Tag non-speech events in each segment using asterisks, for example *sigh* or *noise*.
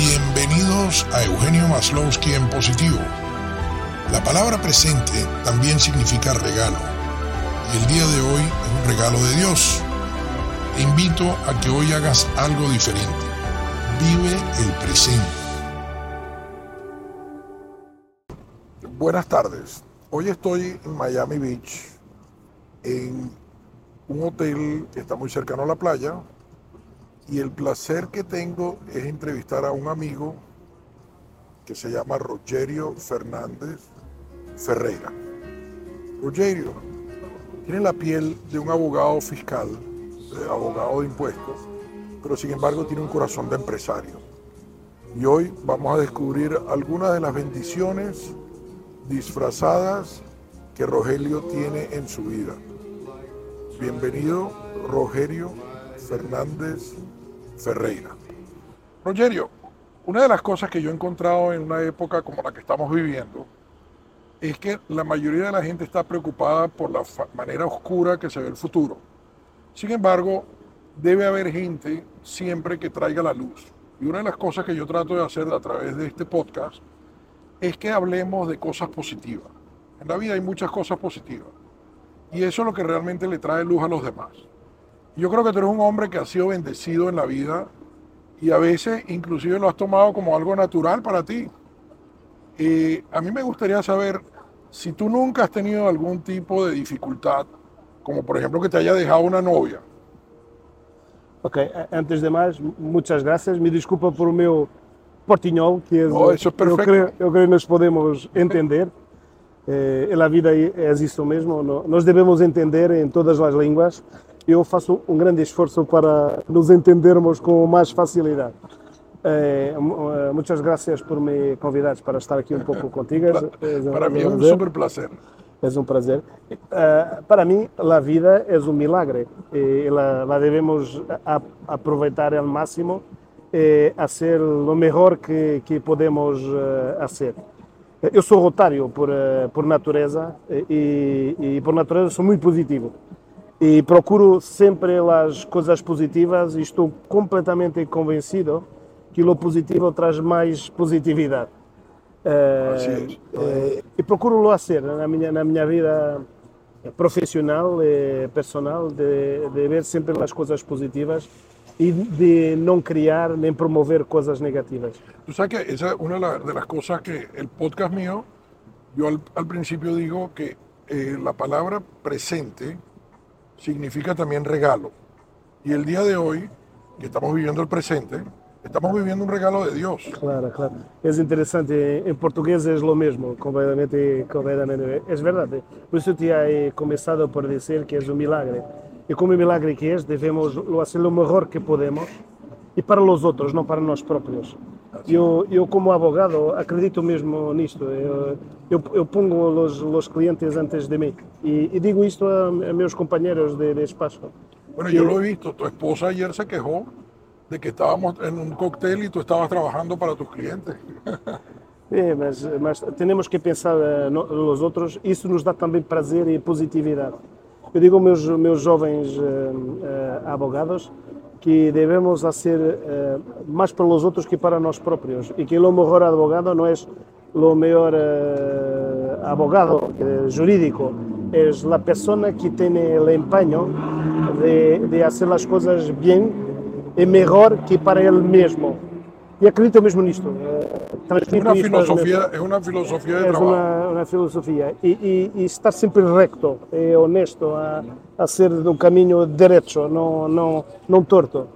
Bienvenidos a Eugenio Maslowski en positivo. La palabra presente también significa regalo. Y el día de hoy es un regalo de Dios. Te invito a que hoy hagas algo diferente. Vive el presente. Buenas tardes. Hoy estoy en Miami Beach, en un hotel que está muy cercano a la playa, y el placer que tengo es entrevistar a un amigo que se llama Rogerio Fernández Ferreira. Rogerio tiene la piel de un abogado fiscal, de abogado de impuestos, pero sin embargo tiene un corazón de empresario. Y hoy vamos a descubrir algunas de las bendiciones disfrazadas que Rogelio tiene en su vida. Bienvenido, Rogerio Fernández Ferreira. Rogerio, una de las cosas que yo he encontrado en una época como la que estamos viviendo es que la mayoría de la gente está preocupada por la manera oscura que se ve el futuro. Sin embargo, debe haber gente siempre que traiga la luz. Y una de las cosas que yo trato de hacer a través de este podcast es que hablemos de cosas positivas. En la vida hay muchas cosas positivas. Y eso es lo que realmente le trae luz a los demás. Yo creo que tú eres un hombre que ha sido bendecido en la vida y a veces inclusive lo has tomado como algo natural para ti. Y a mí me gustaría saber si tú nunca has tenido algún tipo de dificultad, como por ejemplo que te haya dejado una novia. Ok, antes de más, muchas gracias. Me disculpa por el meu portinhol, que es, no, eso es perfecto. Eu creio, eu creio que nos podemos entender. Eh, en la vida es esto mismo, nos debemos entender en todas las lenguas eu faço um grande esforço para nos entendermos com mais facilidade. Eh, muchas gracias por me convidar para estar aqui um pouco contigo. para mim é um super prazer. É um prazer. Uh, para mim, a vida é um milagre e la, la devemos a, aproveitar ao máximo e a ser o melhor que, que podemos uh, ser. Eu sou rotário por, uh, por natureza e, e por natureza sou muito positivo e procuro sempre as coisas positivas e estou completamente convencido que o positivo traz mais positividade. Uh, uh, e procuro-lo ser na minha, na minha vida profissional e personal, de, de ver sempre as coisas positivas y de no crear ni promover cosas negativas. Tú sabes que esa es una de las cosas que el podcast mío, yo al, al principio digo que eh, la palabra presente significa también regalo. Y el día de hoy, que estamos viviendo el presente, estamos viviendo un regalo de Dios. Claro, claro. Es interesante. En portugués es lo mismo, completamente, completamente. Es verdad. Por eso te he comenzado por decir que es un milagre. Y como milagre que es, debemos hacer lo mejor que podemos y para los otros, no para nós próprios. Eu, eu como abogado acredito mesmo nisto. Eu, eu, eu pongo os, os clientes antes de mim e, digo isto a, a meus companheiros de, de espaço. Bueno, yo lo he visto. Tu esposa ayer se quejó de que estábamos en un cóctel y tú estabas trabajando para tus clientes. É, *laughs* mas, mas temos que pensar uh, nos outros. Isso nos dá também prazer e positividade. Eu digo aos meus, meus jovens uh, uh, abogados que devemos ser eh, más para los otros que para nosotros propios y que lo mejor abogado no es lo mejor eh, abogado jurídico, es la persona que tiene el empeño de, de hacer las cosas bien y mejor que para él mismo. Y acredito mesmo nisto. É uma filosofia, é uma filosofia de é trabalho. Uma, uma filosofia. E, e, e, estar sempre recto e honesto a, a ser do caminho direto, não, não, não torto.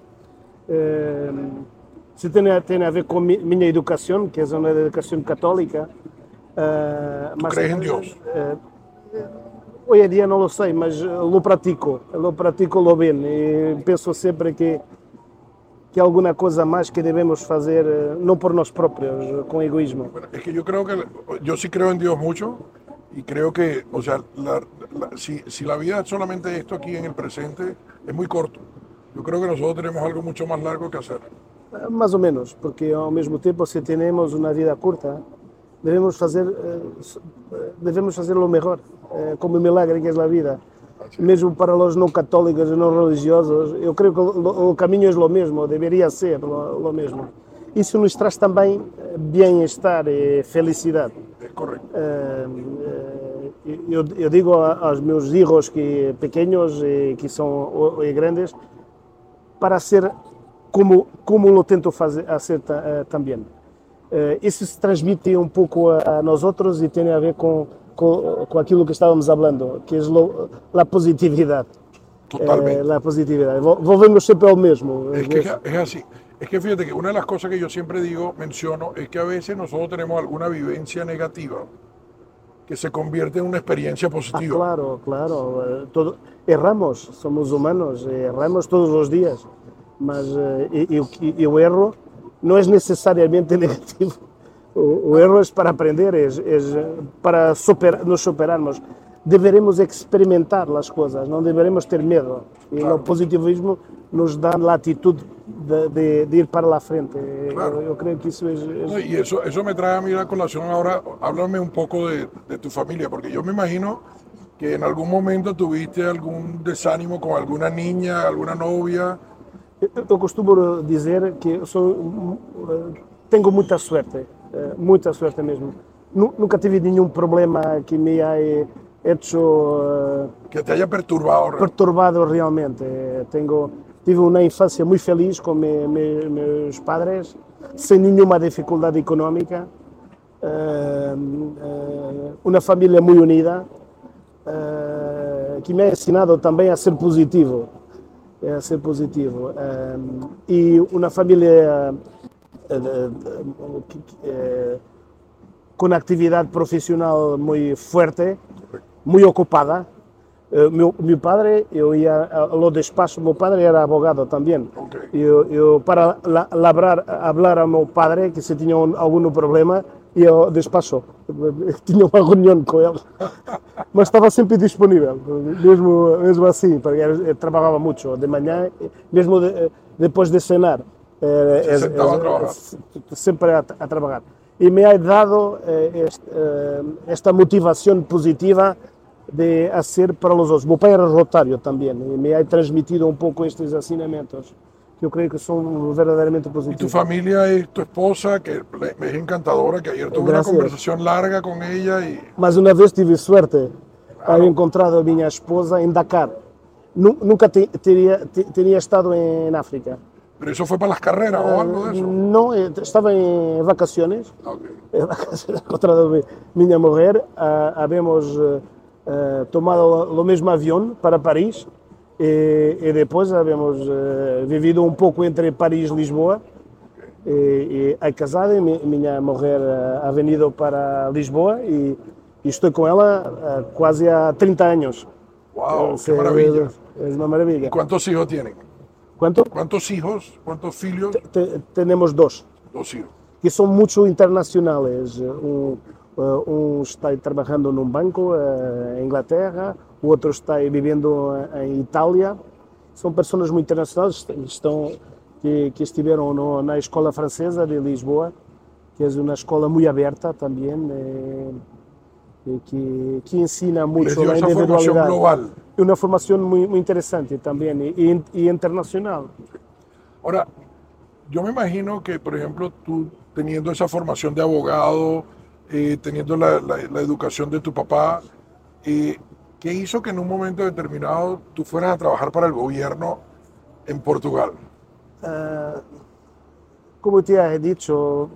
É, se tem, tem a ver com mi, minha educação, que é uma educação católica. É, mas, crees em Deus? É, hoje em dia não lo sei, mas lo pratico. Lo pratico lo bem. E penso sempre que que alguna cosa más que debemos hacer, eh, no por nosotros propios, con egoísmo. Bueno, es que yo creo que, yo sí creo en Dios mucho y creo que, o sea, la, la, si, si, la vida es solamente esto aquí en el presente, es muy corto. Yo creo que nosotros tenemos algo mucho más largo que hacer. Eh, más o menos, porque al mismo tiempo, si tenemos una vida corta, debemos hacer, eh, debemos hacer lo mejor, como el milagre que es la vida. Mesmo para os não católicos e não religiosos, eu creio que o, caminho é o mesmo, deveria ser o, mesmo. isso nos traz também bem-estar e felicidade. Es correcto. Eh, eh, eu, eu digo aos meus filhos que pequenos e que são e grandes para ser como como lo tento fazer a ser ta- eh, também. Eh, isso se transmite um pouco a, a nós outros e tem a ver com, com, com aquilo que estávamos falando, que é a positividade. Totalmente. Eh, la positividade. Vol- Volvemos sempre ao mesmo. Es que es así. Es que fíjate que una de las cosas que yo siempre digo, menciono, es que a veces nosotros tenemos alguna vivencia negativa que se convierte en una experiencia Ah, positiva. claro, claro. eh, todo- erramos, somos humanos, eh, erramos todos os dias. Mas eh, e, e o que- e o erro não é necessariamente *laughs* negativo. O, o erro é para aprender, é, é para super, nos superarmos. Deveremos experimentar as coisas, não deveremos ter medo. E o positivismo nos dá a atitude de, de- de ir para la frente. Claro. Eu, eu creio que isso é, é- No, Y eso, eso me trae a mí la colación ahora. Háblame un poco de, de tu familia, porque yo me imagino que en algún momento tuviste algún desánimo con alguna niña, alguna novia. Eu- Eu costumo dizer que sou, eh, tenho muita sorte, eh, muita sorte mesmo. Nu- Nunca tive nenhum problema que me haya hecho eh, que te haya perturbado. perturbado realmente. Eh, Tenho, tive uma infância muito feliz com me, me- meus padres, sem nenhuma dificuldade económica, eh, eh, uma família muito unida, eh, que me ha ensinado também a ser positivo, eh, a ser positivo. Eh, e uma família eh, eh, eh, com atividade profissional muito forte, muito ocupada. Eh, meu, meu padre, eu ia ao despacho, meu padre era advogado também. Ok. Eu, eu para la, labrar, hablar ao meu padre, que se tinha um, algum problema, ao despacho. *laughs* Tinha uma reunião com *laughs* ele. Mas estava sempre disponível, mesmo, mesmo assim, porque trabalhava muito de manhã, mesmo de- depois de cenar. Eh, Se eh, sentava a eh, trabalhar. sempre a, a trabalhar. E me ha dado eh, este, eh, esta motivação positiva de a ser para os outros. Meu pai era rotário também e me ha transmitido um pouco estes ensinamentos que eu creio que são verdadeiramente Y tu positivos. familia es tu esposa, que le- me es encantadora, que ayer tuve Gracias. una conversación larga con ella y Mas uma vez tive sorte de encontrado a minha esposa em Dakar. Nu- Nunca te- teria, te- teria estado em África. Pero eso fue para las carreras o algo de eso. Não, eh, estava em vacaciones Ok. *laughs* encontrado mi- minha mulher, ah, habemos eh, eh, tomado o mesmo avião para Paris e, e depois habemos eh, vivido um pouco entre Paris e Lisboa. E a casada, mi- mulher eh, ha venido para Lisboa e, e estou com ela ah, quase há 30 anos. Wow, Sí, qué maravilla. Es una maravilla. ¿Y cuántos hijos tienen? ¿Cuánto? ¿Cuántos hijos? ¿Cuántos filhos? Te- tenemos dos. Dos hijos. que são muito internacionais. Um, uh, um está trabalhando num banco uh, em Inglaterra, o outro está vivendo uh, em Itália. São pessoas muito internacionais estão, que, que estiveram no, na escola francesa de Lisboa, que é uma escola muito aberta também, eh, e que, que ensina Les muito dio a esa formación individualidade. global. É uma formação muito, muito interessante também e, e internacional. Ahora, yo me imagino que, por ejemplo, tú teniendo esa formación de abogado, eh, teniendo la, la- la educación de tu papá, eh, ¿qué hizo que en un momento determinado tú fueras a trabajar para el gobierno en Portugal? Como eu tinha dito,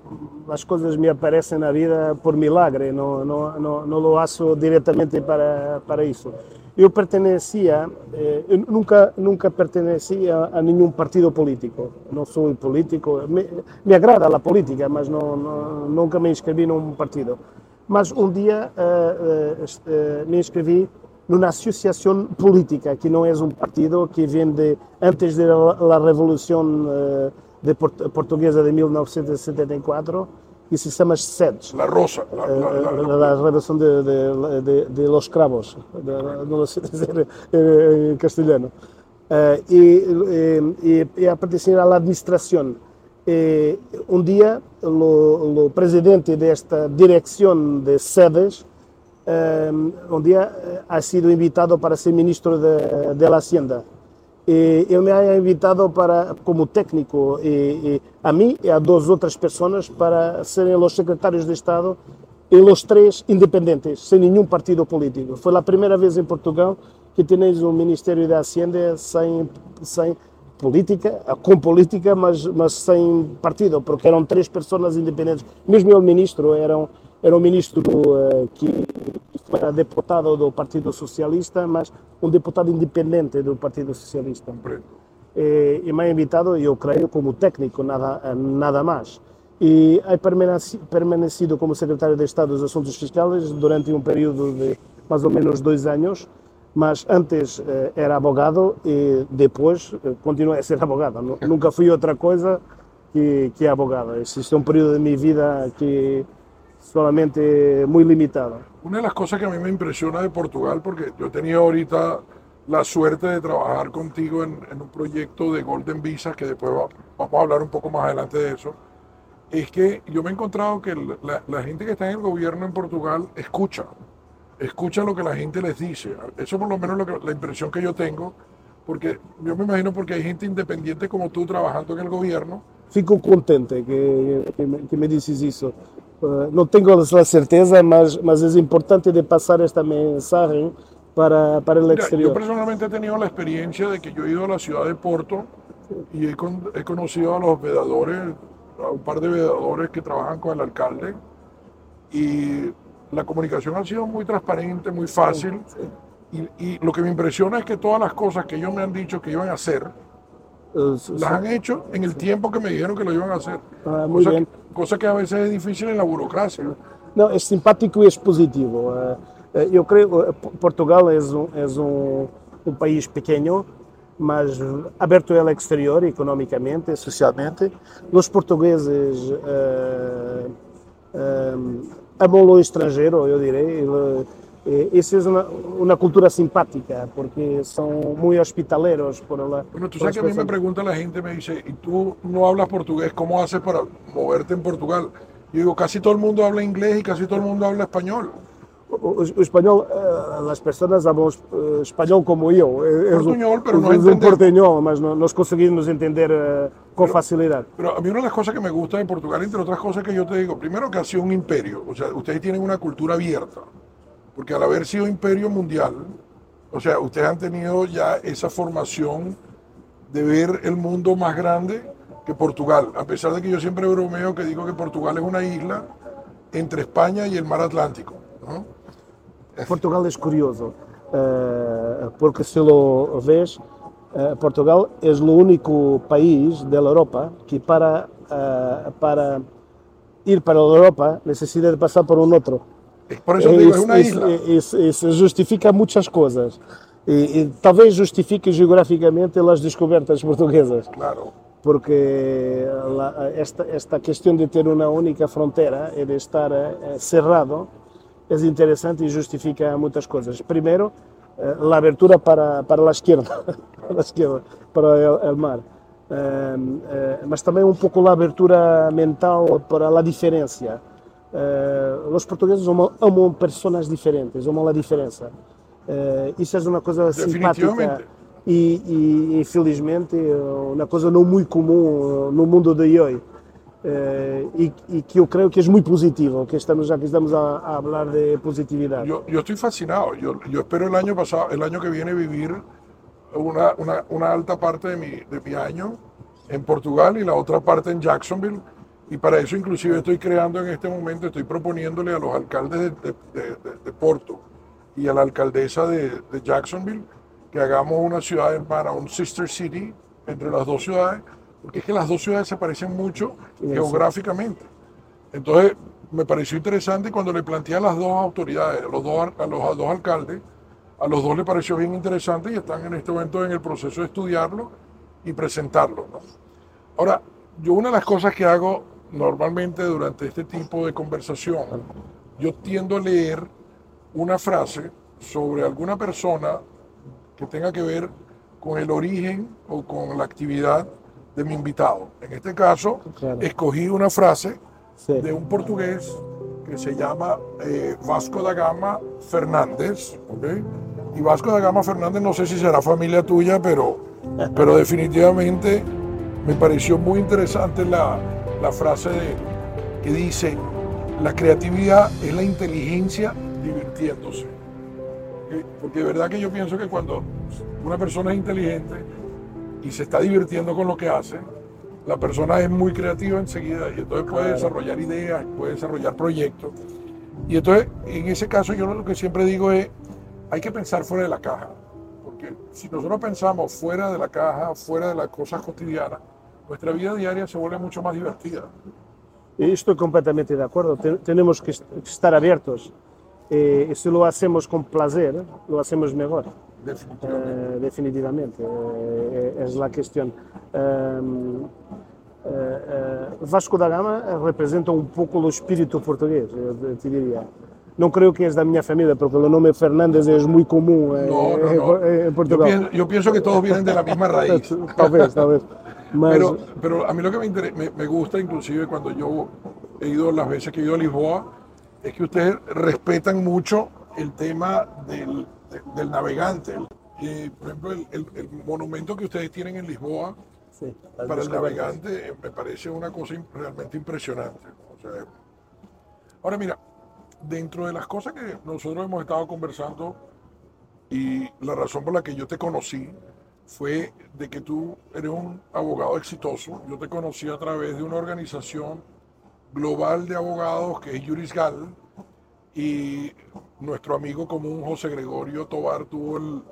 as coisas me aparecem na vida por milagre, não, não, não, não lo faço diretamente para, para isso. Eu pertencia, eh, eu nunca, nunca perteneci a, nenhum partido político, não sou político, me, me agrada a política, mas não, não, nunca me inscrevi num partido. Mas um dia est- eh, me inscrevi numa associação política, que não é um partido, que vem de, antes da Revolução eh, de Port- Portuguesa de 1974, que se chama SEDES. La Rosa. la- la- la- La, la revolución de, de- de- de los cravos, de- no lo sé decir eh, en castellano. Eh, y, eh, y, y a pertenecer a la administración. Eh, un día, lo, lo presidente de esta dirección de sedes, eh, un día eh, ha sido invitado para ser ministro de, de la Hacienda. E ele me ha invitado para, como técnico, e, e a mim e a duas outras pessoas para serem os secretários de Estado e os três independentes, sem nenhum partido político. Foi a primeira vez em Portugal que tenéis um Ministério da Hacienda sem, sem política, com política, mas, mas sem partido, porque eram três pessoas independentes. Mesmo o ministro era um, era um ministro uh, que era deputado do Partido Socialista, mas um deputado independente do Partido Socialista. E, e me invitado, eu creio, como técnico, nada, nada mais. E he permanecido como secretário de Estado dos Assuntos Fiscais durante um período de mais ou menos dois anos, mas antes eh, era abogado e depois eh, continuei a ser abogado. *laughs* Nunca fui outra coisa que, que abogado. Existe um período de minha vida que solamente muy limitado. Una de las cosas que a mí me impresiona de Portugal, porque yo he tenido ahorita la suerte de trabajar contigo en, un proyecto de Golden Visa, que después vamos a hablar un poco más adelante de eso, es que yo me he encontrado que la, gente que está en el gobierno en Portugal escucha, escucha lo que la gente les dice. Eso por lo menos lo la impresión que yo tengo, porque yo me imagino porque hay gente independiente como tú trabajando en el gobierno. Fico contente que, que, me, que me dices eso. Eh, não tenho a certeza, mas, mas é importante de passar esta mensagem para, para o exterior. Eu personalmente he tenido a experiência de que eu he ido a la ciudad de Porto e he, con, he conocido a los vedadores, a un par de vedadores que trabajan con el alcalde y la comunicación ha sido muy transparente, muy fácil. Y, y, lo que me impresiona es que todas las cosas que ellos me han dicho que iban a hacer, las han hecho en el tiempo que me dijeron que lo iban a hacer. Ah, muy cosa, bien. Que, cosa que a veces es difícil en la burocracia. Não, é simpático e é positivo. Eu creio que Portugal é um, é um país pequeno, mas aberto ao exterior, economicamente, socialmente. Os portugueses uh, uh, amam o estrangeiro, eu direi. Esa es una, una, cultura simpática, porque son muy hospitaleros por la... Bueno, tú sabes que a mí me pregunta la gente, me dice, ¿y tú no hablas portugués? ¿Cómo haces para moverte en Portugal? Yo digo, casi todo el mundo habla inglés y casi todo el mundo habla español. O, o español, eh, las personas hablan eh, español como yo. Es portuñol, pero no es un porteñol, mas no, nos conseguimos entender eh, con pero, facilidad. Pero a mí una de las cosas que me gusta de Portugal, entre otras cosas que yo te digo, primero que ha sido un imperio, o sea, ustedes tienen una cultura abierta porque al haber sido imperio mundial, o sea, ustedes han tenido ya esa formación de ver el mundo más grande que Portugal, a pesar de que yo siempre bromeo que digo que Portugal es una isla entre España y el mar Atlántico. Portugal es curioso, uh, porque si lo ves, uh, Portugal es lo único país de la Europa que para, uh, para ir para la Europa necesita pasar por un otro. Por eso digo, es una isla. Isso, justifica muitas coisas. E, e, talvez justifique geograficamente as descobertas portuguesas. Claro. Porque esta, esta questão de ter uma única fronteira e de estar eh, cerrado é interessante e justifica muitas coisas. Primeiro, eh, a abertura para, para a *laughs* esquerda, para, a esquerda, para o mar. Eh, mas também um pouco a abertura mental para a diferença Uh, os portugueses amam, amam pessoas diferentes, amam a diferença. Uh, isso é uma coisa simpática e, e, infelizmente, uma coisa não muito comum no mundo de hoje. Uh, e, e, que eu creio que é muito positivo, que estamos já que estamos a, a falar de positividade. Eu, eu estou fascinado. Eu, eu espero o ano passado, o ano que viene vivir uma alta parte de mi, de mi año en Portugal y la otra parte en Jacksonville Y para eso inclusive estoy creando en este momento, estoy proponiéndole a los alcaldes de, de, de, Porto y a la alcaldesa de, Jacksonville que hagamos una ciudad hermana, un sister city entre las dos ciudades, porque es que las dos ciudades se parecen mucho geográficamente. Entonces, me pareció interesante cuando le planteé a las dos autoridades, a los dos, a los, dos alcaldes, a los dos le pareció bien interesante y están en este momento en el proceso de estudiarlo y presentarlo. Ahora, yo una de las cosas que hago normalmente durante este tipo de conversación, yo tiendo a leer una frase sobre alguna persona que tenga que ver con el origen o con la actividad de mi invitado. En este caso, escogí una frase de un portugués que se llama eh, Vasco da Gama Fernández. Y Vasco da Gama Fernández, no sé si será familia tuya, pero pero definitivamente me pareció muy interesante la, la frase de, que dice, la creatividad es la inteligencia divirtiéndose. Porque de verdad que yo pienso que cuando una persona es inteligente y se está divirtiendo con lo que hace, la persona es muy creativa enseguida y entonces puede desarrollar ideas, puede desarrollar proyectos. Y entonces, en ese caso, yo lo que siempre digo es, hay que pensar fuera de la caja. Porque si nosotros pensamos fuera de la caja, fuera de las cosas cotidianas, nuestra vida diaria se vuelve mucho más divertida. Estoy completamente de acuerdo. tenemos que estar abiertos. Eh, si lo hacemos con placer, lo hacemos mejor. Definitivamente. Eh, definitivamente. Eh, es la cuestión. Em, Vasco da Gama representa un poco el espíritu portugués, te diría. No creo que es de mi familia, porque el nombre Fernández es muy común en Portugal. Yo pienso, yo pienso, que todos vienen de la misma raíz. *laughs* tal vez, tal vez. *laughs* Pero, pero a mí lo que me, me, gusta, inclusive cuando yo he ido las veces que he ido a Lisboa, es que ustedes respetan mucho el tema del, del navegante. por ejemplo, el, el, monumento que ustedes tienen en Lisboa para el navegante eh, me parece una cosa realmente impresionante. ahora mira, dentro de las cosas que nosotros hemos estado conversando y la razón por la que yo te conocí, fue de que tú eres un abogado exitoso. Yo te conocí a través de una organización global de abogados que es Jurisgal y nuestro amigo común José Gregorio Tobar tuvo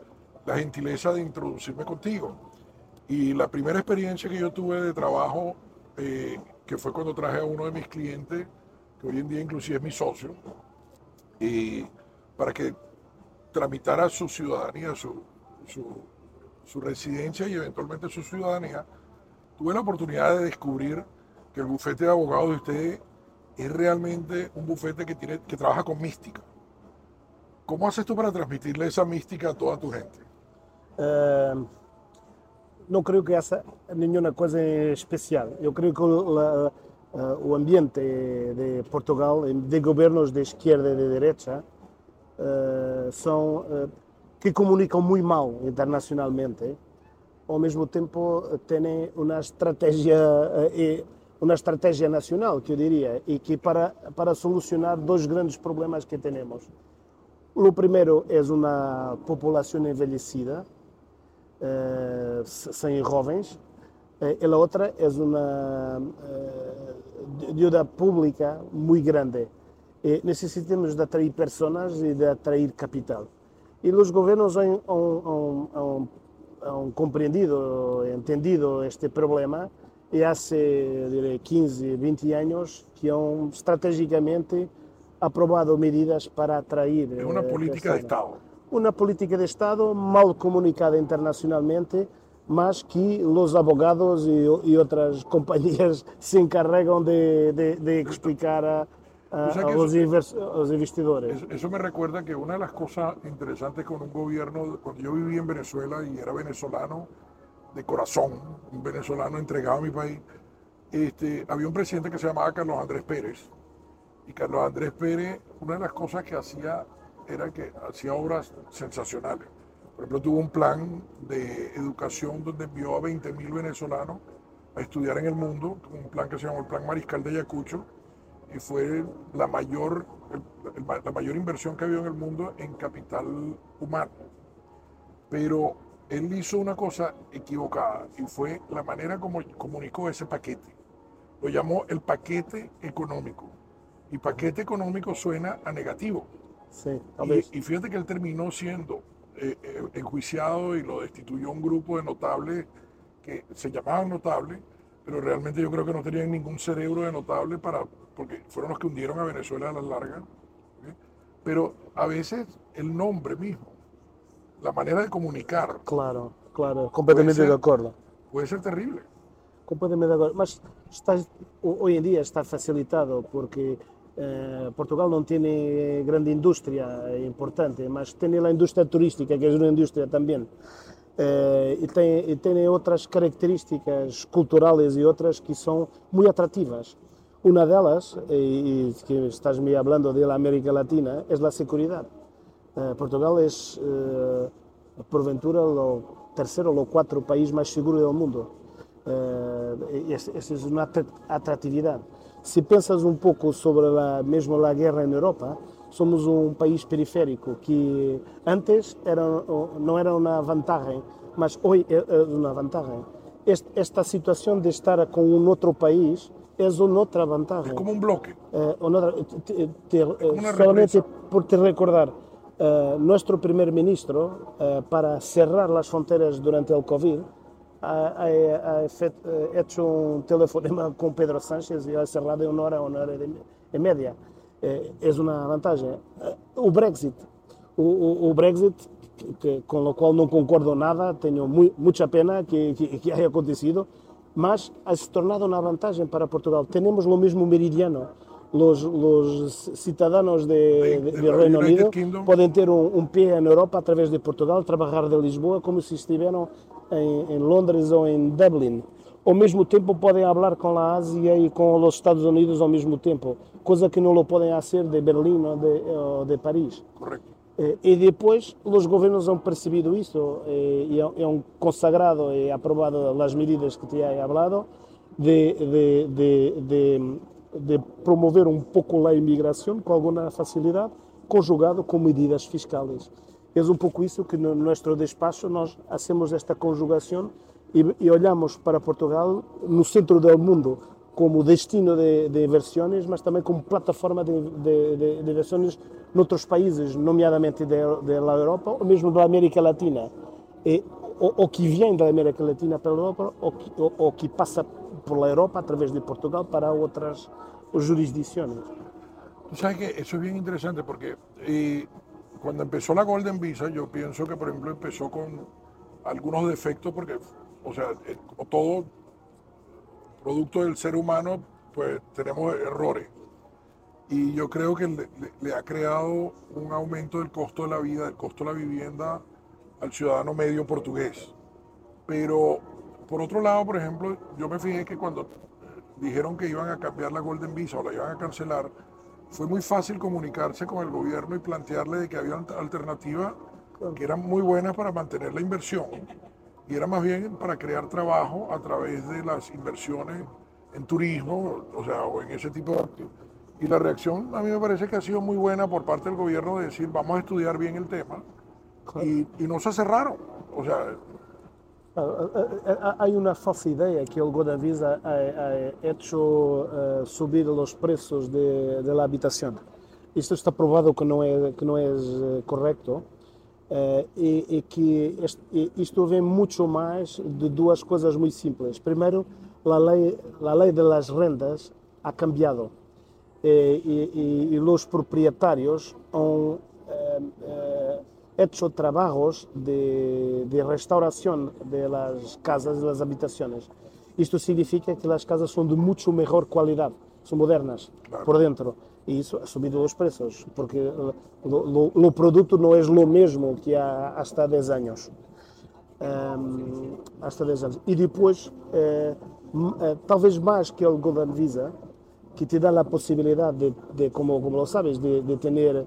la gentileza de introducirme contigo. Y la primera experiencia que yo tuve de trabajo, eh, que fue cuando traje a uno de mis clientes, que hoy en día inclusive es mi socio, y para que tramitara su ciudadanía, su, su su residencia y eventualmente su ciudadanía, tuve la oportunidad de descubrir que el bufete de abogados de ustedes es realmente un bufete que, tiene, que trabaja con mística. ¿Cómo haces tú para transmitirle esa mística a toda tu gente? Uh, não creio que essa nenhuma coisa especial. Eu creio que o, uh, o ambiente de Portugal, de governos de esquerda e de direita, uh, são que comunicam muito mal internacionalmente, ao mesmo tempo têm uma estratégia uma estratégia nacional, que eu diria, e que para para solucionar dois grandes problemas que temos. O primeiro é uma população envelhecida, eh, sem jovens, e a outra é uma eh, dívida pública muito grande. Necessitamos de atrair pessoas e de atrair capital. Y los gobiernos han, han, han, han comprendido, entendido este problema y hace diré, 15, 20 años que han estratégicamente aprobado medidas para atraer. Es una eh, política de Estado. Una política de Estado mal comunicada internacionalmente, mas que los abogados y, y otras *laughs* compañías se encargan de, de, de explicar a, a, los, investidores. Eso, me recuerda que una de las cosas interesantes con un gobierno, cuando yo viví en Venezuela y era venezolano de corazón, un venezolano entregado a mi país, este, había un presidente que se llamaba Carlos Andrés Pérez. Y Carlos Andrés Pérez, una de las cosas que hacía era que hacía obras sensacionales. Por ejemplo, tuvo un plan de educación donde envió a 20.000 venezolanos a estudiar en el mundo, un plan que se llamó el Plan Mariscal de Ayacucho, y fue la mayor, la mayor inversión que había en el mundo en capital humano. Pero él hizo una cosa equivocada y fue la manera como comunicó ese paquete. Lo llamó el paquete económico. Y paquete económico suena a negativo. Sí, y, fíjate que él terminó siendo eh, eh, enjuiciado y lo destituyó un grupo de notables que se llamaban notables, pero realmente yo creo que no tenían ningún cerebro de notable para porque fueron los que hundieron a Venezuela a la larga, pero a veces el nombre mismo, la manera de comunicar. Claro, claro, completamente de acuerdo. Puede ser terrible. Completamente de acuerdo. Mas está, hoy en día está facilitado porque eh, Portugal no tiene grande industria importante, mas tiene la industria turística, que es una industria también. Eh, y, tiene, y tiene otras características culturales y otras que son muy atractivas. Una de ellas, y, que estás me hablando de la América Latina, es la seguridad. Eh, Portugal es, eh, por ventura, lo, terceiro ou quarto país mais seguro do mundo. Uh, essa é uma atratividade. Se pensas um pouco sobre a mesmo a guerra na Europa, somos um país periférico que antes era, não era uma vantagem, mas hoje é uma vantagem. Esta situação de estar com um outro país é uma outra vantagem. É como um bloque. É, te, te, é solamente por te recordar, uh, nosso primeiro-ministro, uh, para cerrar as fronteiras durante o Covid, ha, ha, ha hecho un telefonema *laughs* con Pedro Sánchez e ha cerrado em uma hora, uma hora e meia. É, é uma vantagem. O Brexit, o, o, o Brexit, que, com o qual não concordo nada, tenho mu muita pena que, que, que haya acontecido, mas ha se tornado uma vantagem para Portugal. Temos o mesmo meridiano. Los, los ciudadanos de, de, de Reino Unido podem ter um, pé na Europa através de Portugal, trabalhar de Lisboa como se estiveram em, Londres ou em Dublin. Ao mesmo tempo podem falar com a Ásia e com os Estados Unidos ao mesmo tempo, coisa que não lo podem fazer de Berlim ou de, ou de Paris. Correto. Eh, e depois os governos han percebido isso eh, e han consagrado e aprovado as medidas que te he hablado de, de, de, de, de promover um pouco a imigração com alguma facilidade, conjugado com medidas fiscais. É um pouco isso que no nosso despacho nós hacemos esta conjugação e, e olhamos para Portugal no centro do mundo como destino de, de inversões, mas também como plataforma de, de, de, de inversões noutros países, nomeadamente da Europa ou mesmo da América Latina. E, o, o, que vem da América Latina para a Europa, o que, o, o que passa pela Europa através de Portugal para outras jurisdições. Sabes que eso es bien interesante porque cuando empezó la Golden Visa, yo pienso que, por ejemplo, empezó con algunos defectos porque, o sea, eh, todo producto del ser humano, pues tenemos errores. Y yo creo que le, le, ha creado un aumento del costo de la vida, del costo de la vivienda al ciudadano medio portugués. Pero, por otro lado, por ejemplo, yo me fijé que cuando dijeron que iban a cambiar la Golden Visa o la iban a cancelar, fue muy fácil comunicarse con el gobierno y plantearle de que había alternativas que eran muy buenas para mantener la inversión y era más bien para crear trabajo a través de las inversiones en turismo, o sea, o en ese tipo de Y la reacción a mí me parece que ha sido muy buena por parte del gobierno de decir, vamos a estudiar bien el tema, y, y no se cerraron. O sea, Hay una falsa idea que el Godavisa ha, ha hecho uh, subir los precios de, de, la habitación. Esto está probado que no es, que no es uh, correcto uh, e, e, que este, isto vem muito mais de duas coisas muito simples. Primeiro, a lei, a lei das rendas ha cambiado e, e, e os proprietários han hecho trabajos de, de restauración de las casas, de las habitaciones. Esto significa que las casas son de mucho mejor calidad, son modernas claro. por dentro. E isso ha subido os preços, porque o produto não é o mesmo que há hasta 10 anos. Um, hasta 10 anos. E depois, eh, eh, talvez mais que o Golden Visa, que te dá a possibilidade de, de como, como lo sabes, de, de ter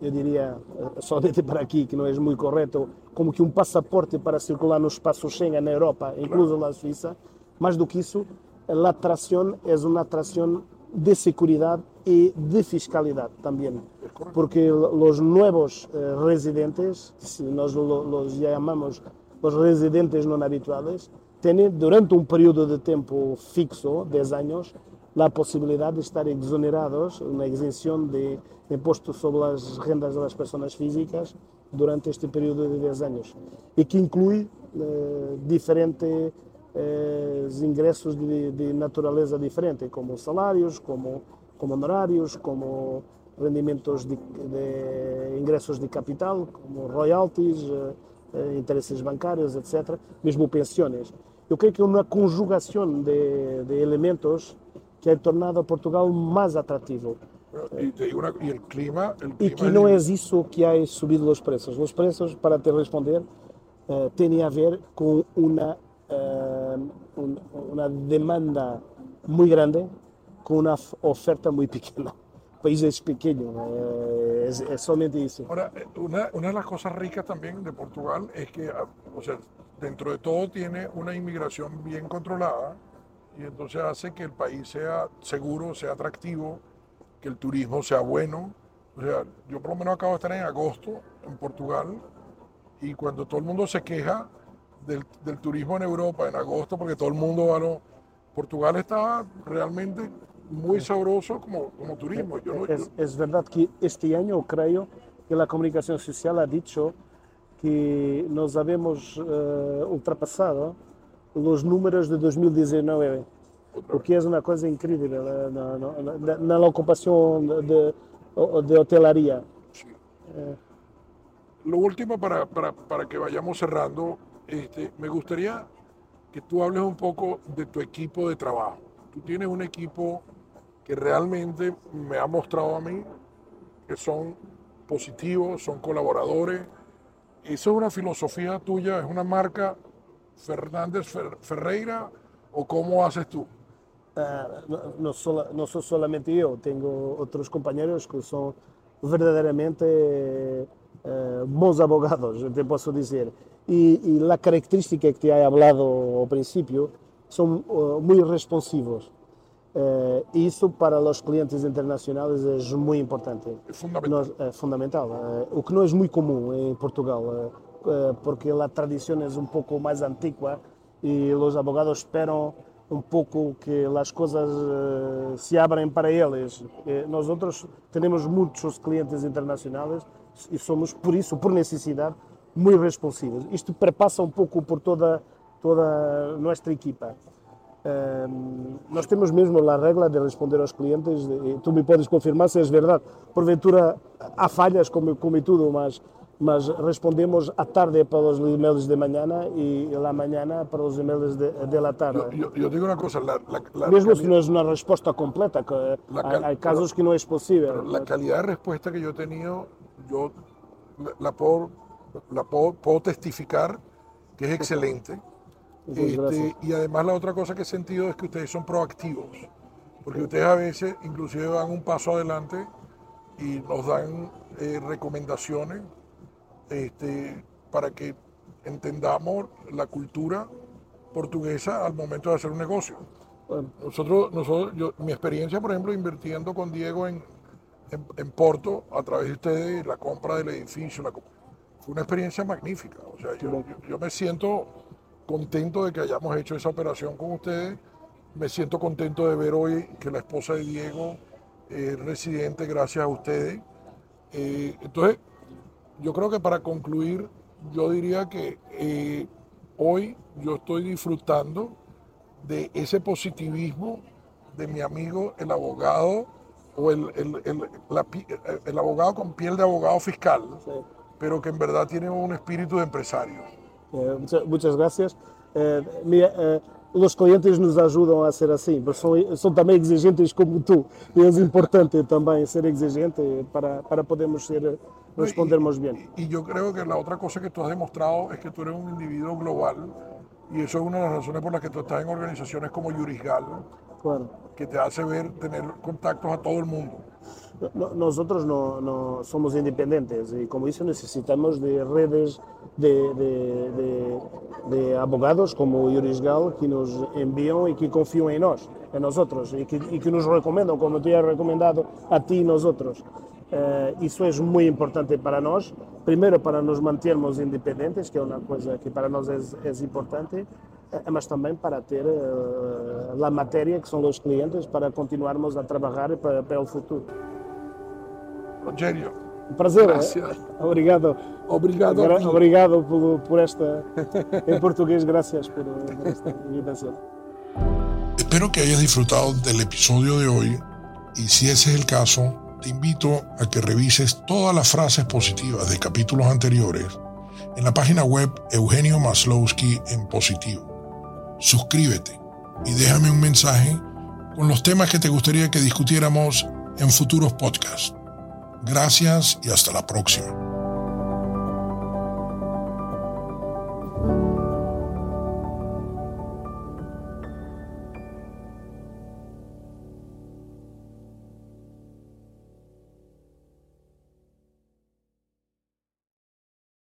eu diria, eh, somente para aqui, que não é muito correto, como que um passaporte para circular no espaço Schengen na Europa, incluso na Suíça. Mais do que isso, a atração é uma atração de segurança e de fiscalidade também. Porque os novos eh, residentes, se nós os chamamos os residentes não habituais, têm durante um período de tempo fixo, 10 anos, a possibilidade de estar exonerados, uma isenção de imposto sobre as rendas das pessoas físicas durante este período de 10 anos e que inclui eh, diferentes eh, de, de, diferente, como salários, como, como honorários, como rendimentos de, de ingressos de capital, como royalties, eh, eh interesses bancários, etc., mesmo pensões. Eu creio que uma conjugação de, de elementos que ha tornado a Portugal mais atrativo. Y, te digo una, y el clima, el clima y que no es eso que ha subido los precios. Los precios, para te responder, eh, tiene a ver con una, eh, un, una demanda muy grande con una oferta muy *laughs* pequeña. El país es pequeño, eh, es, es, solamente eso. Ahora, una, una, de las cosas ricas también de Portugal es que, ah, o sea, dentro de todo tiene una inmigración bien controlada y entonces hace que el país sea seguro, sea atractivo, que el turismo sea bueno. O sea, yo por lo menos acabo de estar en agosto en Portugal y cuando todo el mundo se queja del, del turismo en Europa en agosto, porque todo el mundo va a lo, Portugal está realmente muy sabroso como, como turismo. Yo no- Es, yo- es verdad que este año creo que la comunicación social ha dicho que nos habemos eh, ultrapassado los números de 2019, otra o que es una cosa increíble eh, na, na- na- na la ocupación de, de hotelaría. Sí. Eh, Lo último para, para, para que vayamos cerrando, este, me gustaría que tú hables un poco de tu equipo de trabajo. Tú tienes un equipo que realmente me ha mostrado a mí que son positivos, son colaboradores. ¿Eso es una filosofía tuya? ¿Es una marca Fernández Fer- Ferreira o cómo haces tú? Ah, no, no sola- no soy solamente yo, tengo otros compañeros que son verdaderamente eh, bons abogados, te puedo decir. Y, y la característica que te he hablado al principio son eh, muy responsivos. Eh, y eso para los clientes internacionales es muy importante. Es fundamental. Nós- é fundamental. eh, o que não é muito comum em Portugal, eh, eh, porque a tradição é um pouco mais antiga e os advogados esperam um pouco que as coisas eh, se abrem para eles. Eh, nós outros temos muitos clientes internacionais e somos, por isso, por necessidade, muito responsivos. Isto perpassa um pouco por toda, toda a nossa equipa. Ehm, nós temos mesmo a regra de responder aos clientes, e tu me podes confirmar se é verdade. Porventura há falhas, como, como em tudo, mas, mas respondemos à tarde para os e-mails de manhã e à manhã para os e-mails de, de la tarde. Yo, yo- yo digo una cosa, la, la- la mesmo se cali- não é uma resposta completa, que La há casos que não é possível. Pero la calidad de respuesta que yo he tenido, yo la, la puedo, la puedo, puedo testificar que es excelente. *laughs* Este, y además la otra cosa que he sentido es que ustedes son proactivos, porque ustedes a veces inclusive van un paso adelante y nos dan eh, recomendaciones este, para que entendamos la cultura portuguesa al momento de hacer un negocio. Bueno, Nosotros, nosotros yo, mi experiencia, por ejemplo, invirtiendo con Diego en, en, en Porto, a través de ustedes, la compra del edificio, la fue una experiencia magnífica. O sea, yo, yo- yo me siento contento de que hayamos hecho esa operación con ustedes. Me siento contento de ver hoy que la esposa de Diego es residente gracias a ustedes. Eh, entonces, yo creo que para concluir, yo diría que eh, hoy yo estoy disfrutando de ese positivismo de mi amigo el abogado o el, el- el- la el- abogado con piel de abogado fiscal, sí. pero que en verdad tiene un espíritu de empresario. Eh, mucha- muchas gracias. Eh, eh, os clientes nos ajudam a ser assim, mas são, são também exigentes como tu. E é importante também ser exigente para, para podermos ser, respondermos bien. Y, y yo creo que la otra cosa que tú has demostrado es que tú eres un individuo global y eso es una de las razones por las que tú estás en organizaciones como Yurisgal, Claro. que te hace ver, tener contactos a todo el mundo. No- Nosotros no, no somos independentes y como eso necesitamos de redes de, de- de- de abogados como Yurisgal que nos envían y que confían en nos, en nosotros y que, y que nos recomiendan, como te he recomendado a ti y nosotros. Eh, isso é muito importante para nós, primeiro para nos mantermos independentes, que é uma coisa que para nós é, é importante, eh, mas também para ter eh, a matéria, que são os clientes, para continuarmos a trabalhar para, para o futuro. Rogerio, Um prazer. Gracias. eh? Obrigado. obrigado. a Gra-. Obrigado por, por esta, em português, gracias por, por esta invitação. Espero que hayas disfrutado del episodio de hoy y si ese es el caso, te invito a que revises todas las frases positivas de capítulos anteriores en la página web Eugenio Maslowski en positivo. Suscríbete y déjame un mensaje con los temas que te gustaría que discutiéramos en futuros podcasts. Gracias y hasta la próxima.